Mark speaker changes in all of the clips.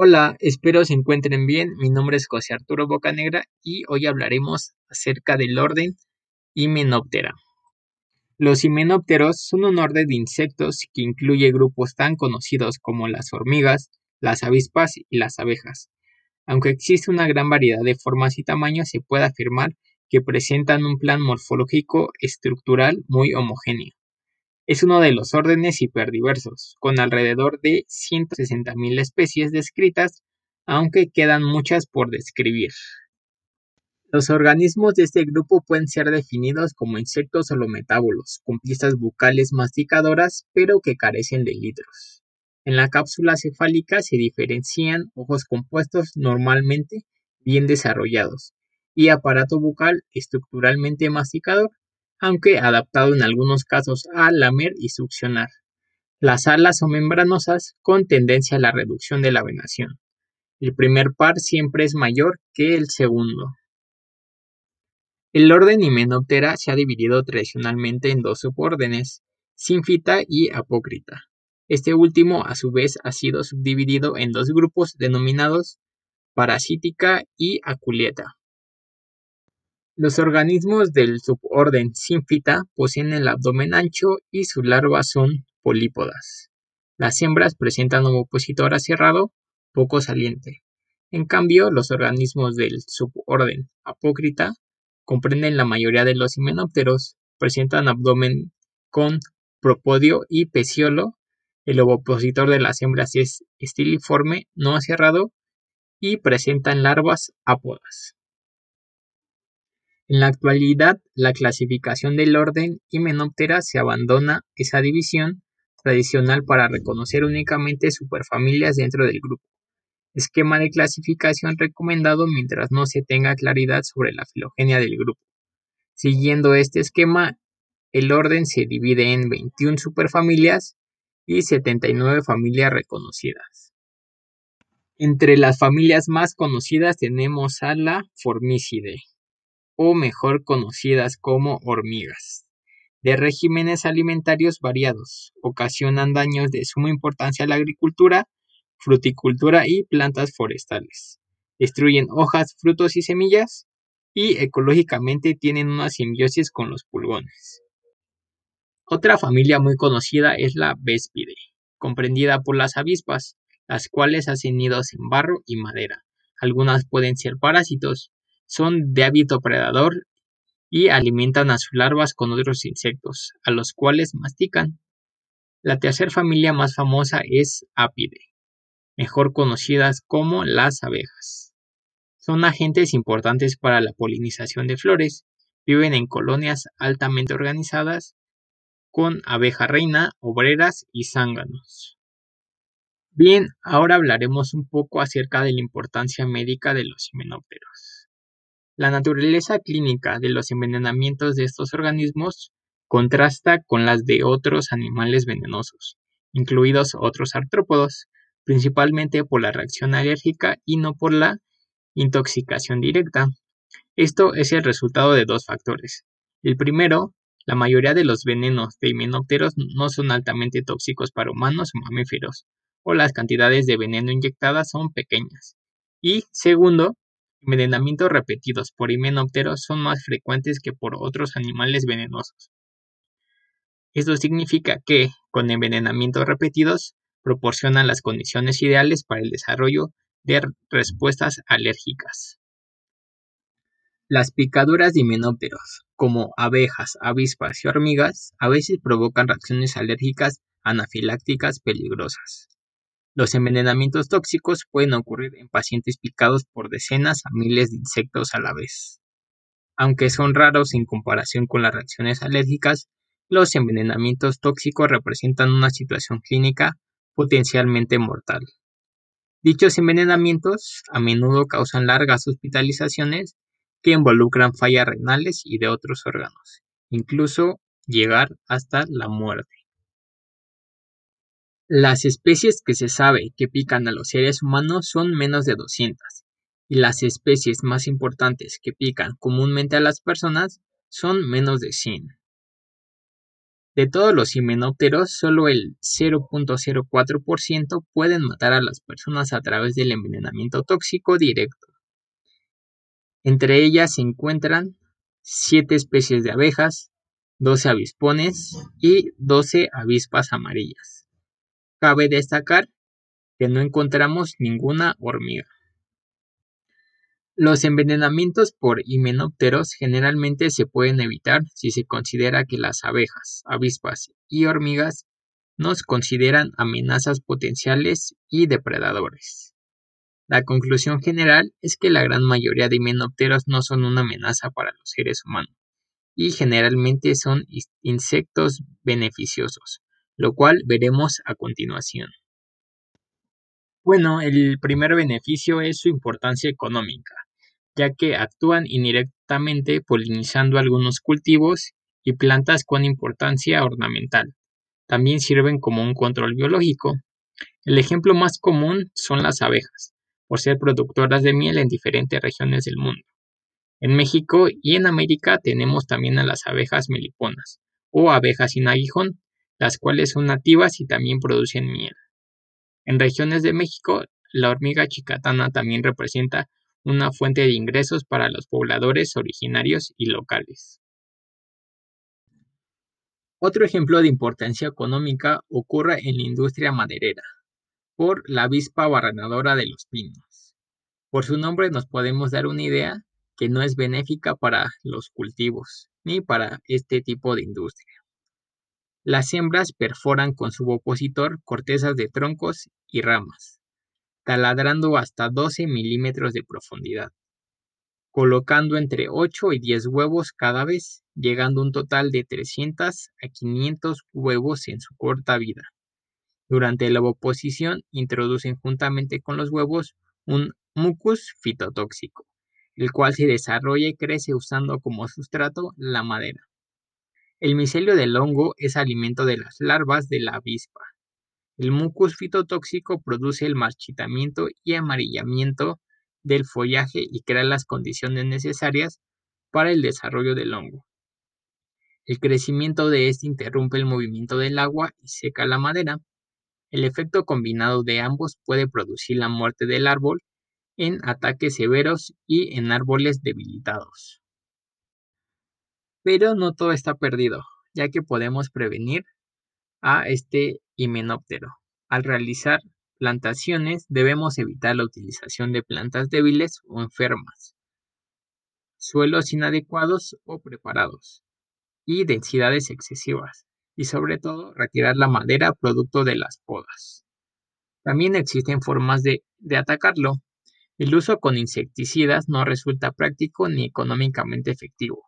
Speaker 1: Hola, espero se encuentren bien. Mi nombre es José Arturo Bocanegra y hoy hablaremos acerca del orden Hymenoptera. Los himenópteros son un orden de insectos que incluye grupos tan conocidos como las hormigas, las avispas y las abejas. Aunque existe una gran variedad de formas y tamaños, se puede afirmar que presentan un plan morfológico estructural muy homogéneo. Es uno de los órdenes hiperdiversos, con alrededor de 160.000 especies descritas, aunque quedan muchas por describir. Los organismos de este grupo pueden ser definidos como insectos holometábolos, con piezas bucales masticadoras, pero que carecen de litros. En la cápsula cefálica se diferencian ojos compuestos normalmente bien desarrollados y aparato bucal estructuralmente masticador aunque adaptado en algunos casos a lamer y succionar. Las alas son membranosas con tendencia a la reducción de la venación. El primer par siempre es mayor que el segundo. El orden Hymenoptera se ha dividido tradicionalmente en dos subórdenes, Sínfita y Apócrita. Este último, a su vez, ha sido subdividido en dos grupos denominados Parasítica y Aculieta. Los organismos del suborden Sínfita poseen el abdomen ancho y sus larvas son polípodas. Las hembras presentan un opositor aserrado poco saliente. En cambio, los organismos del suborden Apócrita comprenden la mayoría de los himenópteros, presentan abdomen con propodio y peciolo, el ovopositor de las hembras es estiliforme, no aserrado, y presentan larvas ápodas. En la actualidad, la clasificación del orden Hymenoptera se abandona esa división tradicional para reconocer únicamente superfamilias dentro del grupo. Esquema de clasificación recomendado mientras no se tenga claridad sobre la filogenia del grupo. Siguiendo este esquema, el orden se divide en 21 superfamilias y 79 familias reconocidas. Entre las familias más conocidas tenemos a la Formicidae o mejor conocidas como hormigas, de regímenes alimentarios variados, ocasionan daños de suma importancia a la agricultura, fruticultura y plantas forestales. Destruyen hojas, frutos y semillas y ecológicamente tienen una simbiosis con los pulgones. Otra familia muy conocida es la Véspide, comprendida por las avispas, las cuales hacen nidos en barro y madera. Algunas pueden ser parásitos, son de hábito predador y alimentan a sus larvas con otros insectos, a los cuales mastican. La tercera familia más famosa es Apide, mejor conocidas como las abejas. Son agentes importantes para la polinización de flores, viven en colonias altamente organizadas con abeja reina, obreras y zánganos. Bien, ahora hablaremos un poco acerca de la importancia médica de los himenópteros. La naturaleza clínica de los envenenamientos de estos organismos contrasta con las de otros animales venenosos, incluidos otros artrópodos, principalmente por la reacción alérgica y no por la intoxicación directa. Esto es el resultado de dos factores. El primero, la mayoría de los venenos de himenópteros no son altamente tóxicos para humanos o mamíferos, o las cantidades de veneno inyectadas son pequeñas. Y segundo, envenenamientos repetidos por himenópteros son más frecuentes que por otros animales venenosos. Esto significa que, con envenenamientos repetidos, proporcionan las condiciones ideales para el desarrollo de respuestas alérgicas. Las picaduras de himenópteros, como abejas, avispas y hormigas, a veces provocan reacciones alérgicas anafilácticas peligrosas. Los envenenamientos tóxicos pueden ocurrir en pacientes picados por decenas a miles de insectos a la vez. Aunque son raros en comparación con las reacciones alérgicas, los envenenamientos tóxicos representan una situación clínica potencialmente mortal. Dichos envenenamientos a menudo causan largas hospitalizaciones que involucran fallas renales y de otros órganos, incluso llegar hasta la muerte. Las especies que se sabe que pican a los seres humanos son menos de 200, y las especies más importantes que pican comúnmente a las personas son menos de 100. De todos los himenópteros, solo el 0.04% pueden matar a las personas a través del envenenamiento tóxico directo. Entre ellas se encuentran 7 especies de abejas, 12 avispones y 12 avispas amarillas. Cabe destacar que no encontramos ninguna hormiga. Los envenenamientos por himenópteros generalmente se pueden evitar si se considera que las abejas, avispas y hormigas nos consideran amenazas potenciales y depredadores. La conclusión general es que la gran mayoría de himenópteros no son una amenaza para los seres humanos y generalmente son insectos beneficiosos, lo cual veremos a continuación. Bueno, el primer beneficio es su importancia económica ya que actúan indirectamente polinizando algunos cultivos y plantas con importancia ornamental. También sirven como un control biológico. El ejemplo más común son las abejas, por ser productoras de miel en diferentes regiones del mundo. En México y en América tenemos también a las abejas meliponas o abejas sin aguijón, las cuales son nativas y también producen miel. En regiones de México, la hormiga chicatana también representa una fuente de ingresos para los pobladores originarios y locales. Otro ejemplo de importancia económica ocurre en la industria maderera, por la avispa barrenadora de los pinos. Por su nombre nos podemos dar una idea que no es benéfica para los cultivos ni para este tipo de industria. Las hembras perforan con su opositor cortezas de troncos y ramas, taladrando hasta 12 milímetros de profundidad, colocando entre 8 y 10 huevos cada vez, llegando a un total de 300 a 500 huevos en su corta vida. Durante la oposición introducen juntamente con los huevos un mucus fitotóxico, el cual se desarrolla y crece usando como sustrato la madera. El micelio del hongo es alimento de las larvas de la avispa, el mucus fitotóxico produce el marchitamiento y amarillamiento del follaje y crea las condiciones necesarias para el desarrollo del hongo. El crecimiento de este interrumpe el movimiento del agua y seca la madera. El efecto combinado de ambos puede producir la muerte del árbol en ataques severos y en árboles debilitados. Pero no todo está perdido, ya que podemos prevenir a este himenóptero. Al realizar plantaciones debemos evitar la utilización de plantas débiles o enfermas, suelos inadecuados o preparados y densidades excesivas y sobre todo retirar la madera producto de las podas. También existen formas de, de atacarlo. El uso con insecticidas no resulta práctico ni económicamente efectivo,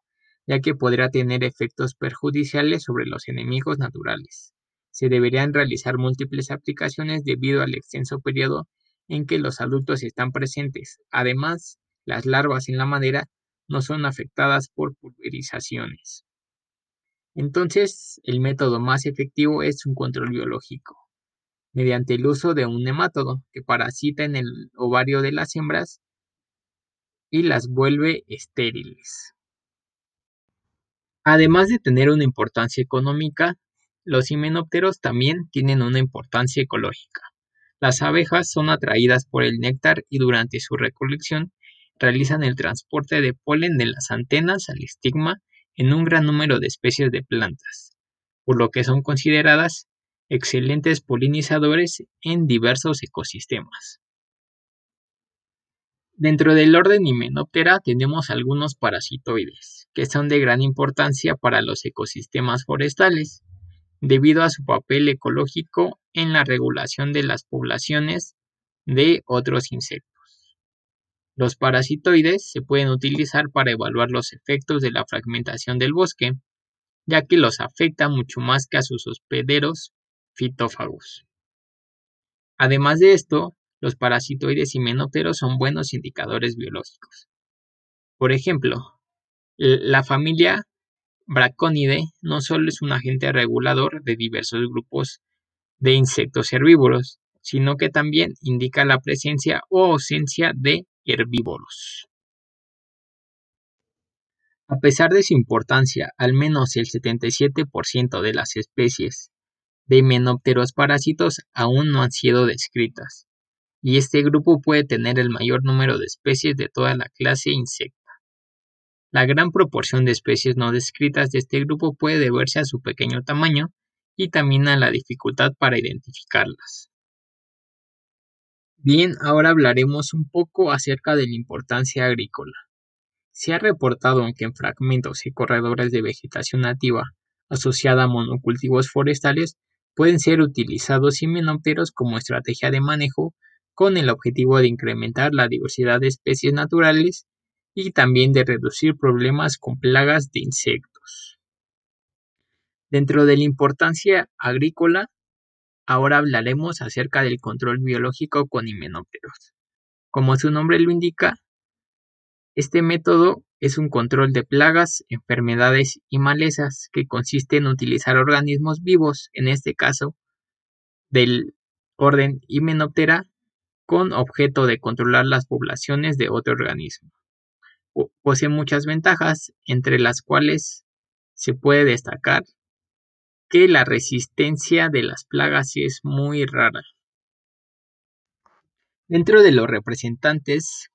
Speaker 1: ya que podrá tener efectos perjudiciales sobre los enemigos naturales se deberían realizar múltiples aplicaciones debido al extenso periodo en que los adultos están presentes. Además, las larvas en la madera no son afectadas por pulverizaciones. Entonces, el método más efectivo es un control biológico, mediante el uso de un nemátodo que parasita en el ovario de las hembras y las vuelve estériles. Además de tener una importancia económica, los himenópteros también tienen una importancia ecológica. Las abejas son atraídas por el néctar y durante su recolección realizan el transporte de polen de las antenas al estigma en un gran número de especies de plantas, por lo que son consideradas excelentes polinizadores en diversos ecosistemas. Dentro del orden Hymenoptera tenemos algunos parasitoides, que son de gran importancia para los ecosistemas forestales debido a su papel ecológico en la regulación de las poblaciones de otros insectos. Los parasitoides se pueden utilizar para evaluar los efectos de la fragmentación del bosque, ya que los afecta mucho más que a sus hospederos fitófagos. Además de esto, los parasitoides himenópteros son buenos indicadores biológicos. Por ejemplo, la familia Braconidae no solo es un agente regulador de diversos grupos de insectos herbívoros, sino que también indica la presencia o ausencia de herbívoros. A pesar de su importancia, al menos el 77% de las especies de himenópteros parásitos aún no han sido descritas, y este grupo puede tener el mayor número de especies de toda la clase insecta. La gran proporción de especies no descritas de este grupo puede deberse a su pequeño tamaño y también a la dificultad para identificarlas. Bien, ahora hablaremos un poco acerca de la importancia agrícola. Se ha reportado que en fragmentos y corredores de vegetación nativa asociada a monocultivos forestales pueden ser utilizados himenópteros como estrategia de manejo con el objetivo de incrementar la diversidad de especies naturales y también de reducir problemas con plagas de insectos. Dentro de la importancia agrícola, ahora hablaremos acerca del control biológico con himenópteros. Como su nombre lo indica, este método es un control de plagas, enfermedades y malezas que consiste en utilizar organismos vivos, en este caso del orden Hymenoptera, con objeto de controlar las poblaciones de otro organismo. Posee muchas ventajas, entre las cuales se puede destacar que la resistencia de las plagas es muy rara. Dentro de los representantes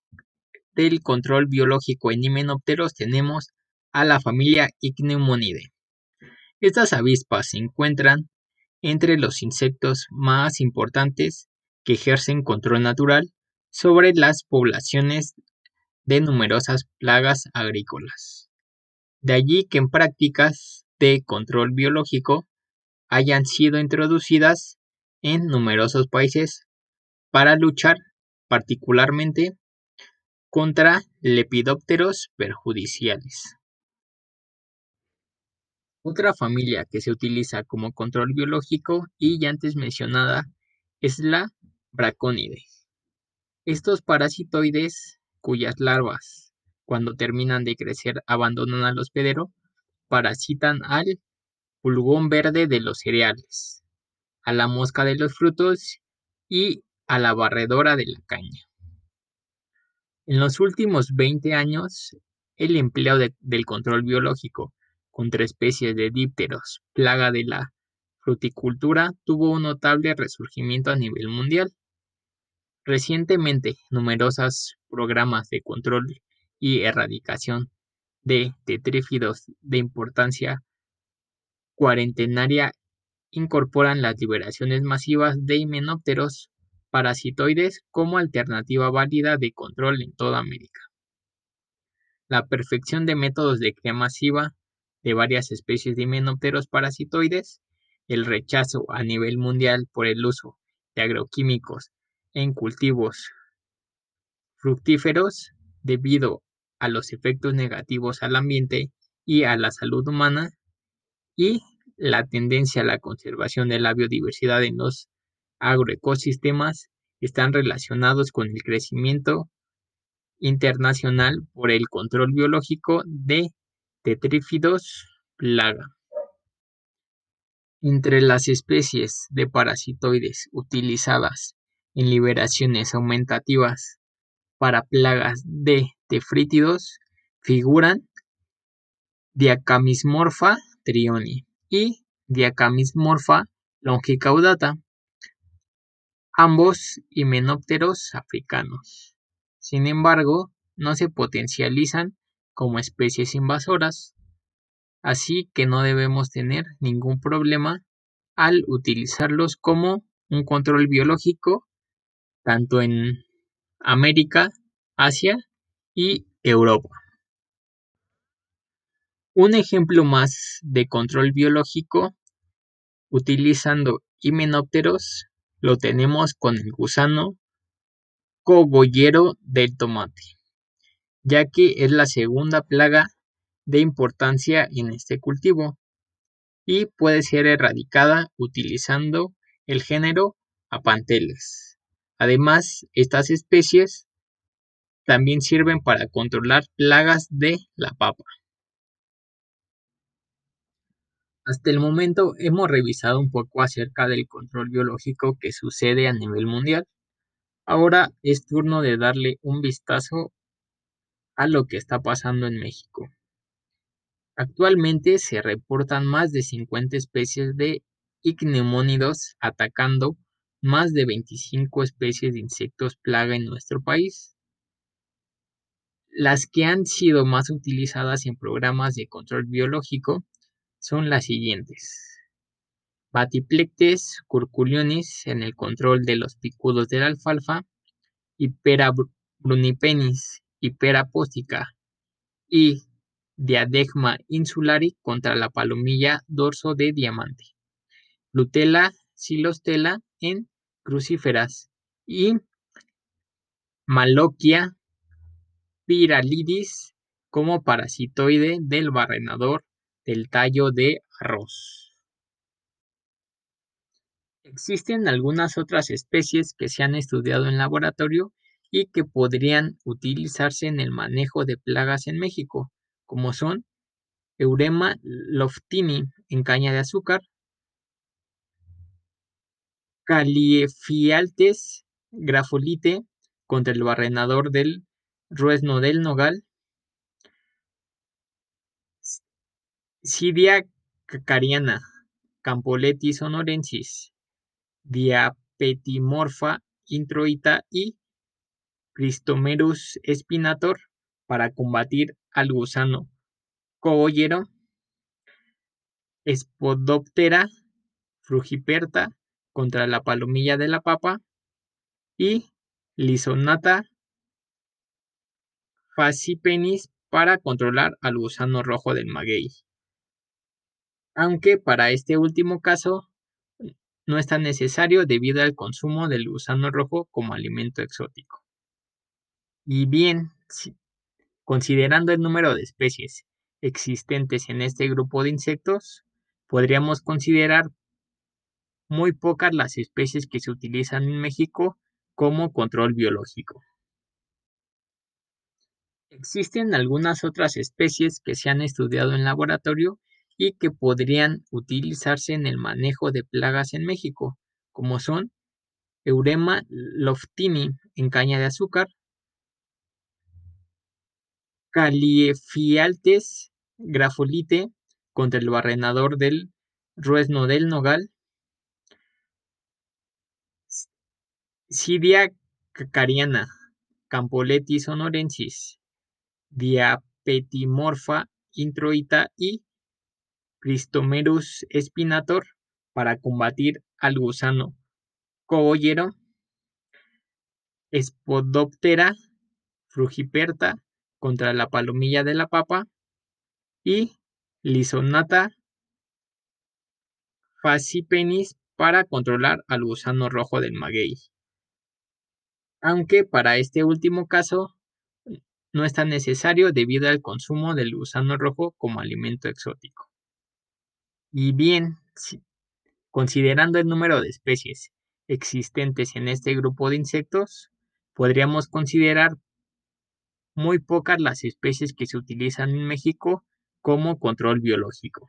Speaker 1: del control biológico en himenópteros tenemos a la familia Ichneumonidae. Estas avispas se encuentran entre los insectos más importantes que ejercen control natural sobre las poblaciones de numerosas plagas agrícolas. De allí que en prácticas de control biológico hayan sido introducidas en numerosos países para luchar particularmente contra lepidópteros perjudiciales. Otra familia que se utiliza como control biológico y ya antes mencionada es la Braconidae. Estos parasitoides cuyas larvas cuando terminan de crecer abandonan al hospedero, parasitan al pulgón verde de los cereales, a la mosca de los frutos y a la barredora de la caña. En los últimos 20 años, el empleo del control biológico contra especies de dípteros, plaga de la fruticultura, tuvo un notable resurgimiento a nivel mundial. Recientemente, numerosos programas de control y erradicación de tetrífidos de importancia cuarentenaria incorporan las liberaciones masivas de himenópteros parasitoides como alternativa válida de control en toda América. La perfección de métodos de cría masiva de varias especies de himenópteros parasitoides, el rechazo a nivel mundial por el uso de agroquímicos en cultivos fructíferos debido a los efectos negativos al ambiente y a la salud humana y la tendencia a la conservación de la biodiversidad en los agroecosistemas están relacionados con el crecimiento internacional por el control biológico de tetrífidos plaga. Entre las especies de parasitoides utilizadas en liberaciones aumentativas para plagas de tefrítidos figuran Diacamismorpha trioni y Diacamismorpha longicaudata, ambos himenópteros africanos. Sin embargo, no se potencializan como especies invasoras, así que no debemos tener ningún problema al utilizarlos como un control biológico tanto en América, Asia y Europa. Un ejemplo más de control biológico utilizando himenópteros lo tenemos con el gusano cogollero del tomate, ya que es la segunda plaga de importancia en este cultivo y puede ser erradicada utilizando el género Apanteles. Además, estas especies también sirven para controlar plagas de la papa. Hasta el momento hemos revisado un poco acerca del control biológico que sucede a nivel mundial. Ahora es turno de darle un vistazo a lo que está pasando en México. Actualmente se reportan más de 50 especies de icneumónidos atacando más de 25 especies de insectos plaga en nuestro país. Las que han sido más utilizadas en programas de control biológico son las siguientes. Batiplectes curculionis en el control de los picudos de la alfalfa, Hipera brunipenis, Hipera póstica y Diadema insulari contra la palomilla dorso de diamante, Lutella silostela en crucíferas y Maloquia pyralidis como parasitoide del barrenador del tallo de arroz. Existen algunas otras especies que se han estudiado en laboratorio y que podrían utilizarse en el manejo de plagas en México, como son Eurema loftini en caña de azúcar, Caliefialtes grafolite contra el barrenador del ruesno del nogal, Sidia cacariana, Campoletti sonorensis, Diapetimorpha introita y Cristomerus spinator para combatir al gusano cogollero, Spodoptera frugiperta contra la palomilla de la papa y Lisonata facipenis para controlar al gusano rojo del maguey. Aunque para este último caso no es tan necesario debido al consumo del gusano rojo como alimento exótico. Y bien, Considerando el número de especies existentes en este grupo de insectos, podríamos considerar muy pocas las especies que se utilizan en México como control biológico. Existen algunas otras especies que se han estudiado en laboratorio y que podrían utilizarse en el manejo de plagas en México, como son Eurema loftini en caña de azúcar, Caliefialtes grafolite contra el barrenador del ruesno del nogal, Sidia cacariana, Campoletti sonorensis, Diapetimorpha introita y Cristomerus spinator para combatir al gusano cogollero, Spodoptera frugiperta contra la palomilla de la papa y Lisonata facipenis para controlar al gusano rojo del maguey. Aunque para este último caso no es tan necesario debido al consumo del gusano rojo como alimento exótico. Y bien, considerando el número de especies existentes en este grupo de insectos, podríamos considerar muy pocas las especies que se utilizan en México como control biológico.